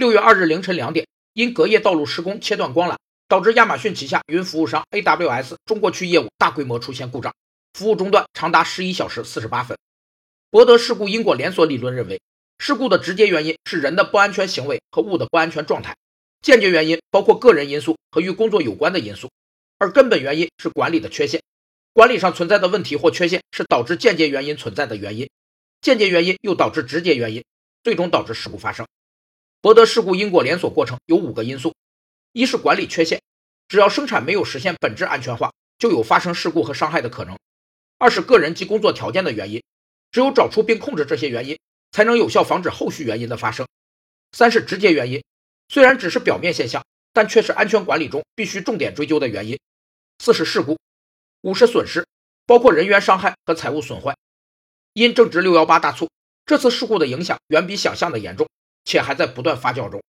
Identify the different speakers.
Speaker 1: 六月二日凌晨两点，因隔夜道路施工切断光缆，导致亚马逊旗下云服务商 AWS 中国区业务大规模出现故障，服务中断长达十一小时四十八分。博德事故因果连锁理论认为，事故的直接原因是人的不安全行为和物的不安全状态，间接原因包括个人因素和与工作有关的因素，而根本原因是管理的缺陷。管理上存在的问题或缺陷是导致间接原因存在的原因，间接原因又导致直接原因，最终导致事故发生。博德事故因果连锁过程有五个因素：一是管理缺陷，只要生产没有实现本质安全化，就有发生事故和伤害的可能；二是个人及工作条件的原因，只有找出并控制这些原因，才能有效防止后续原因的发生；三是直接原因，虽然只是表面现象，但却是安全管理中必须重点追究的原因；四是事故。五是损失，包括人员伤害和财物损坏。因正值六幺八大促，这次事故的影响远比想象的严重，且还在不断发酵中。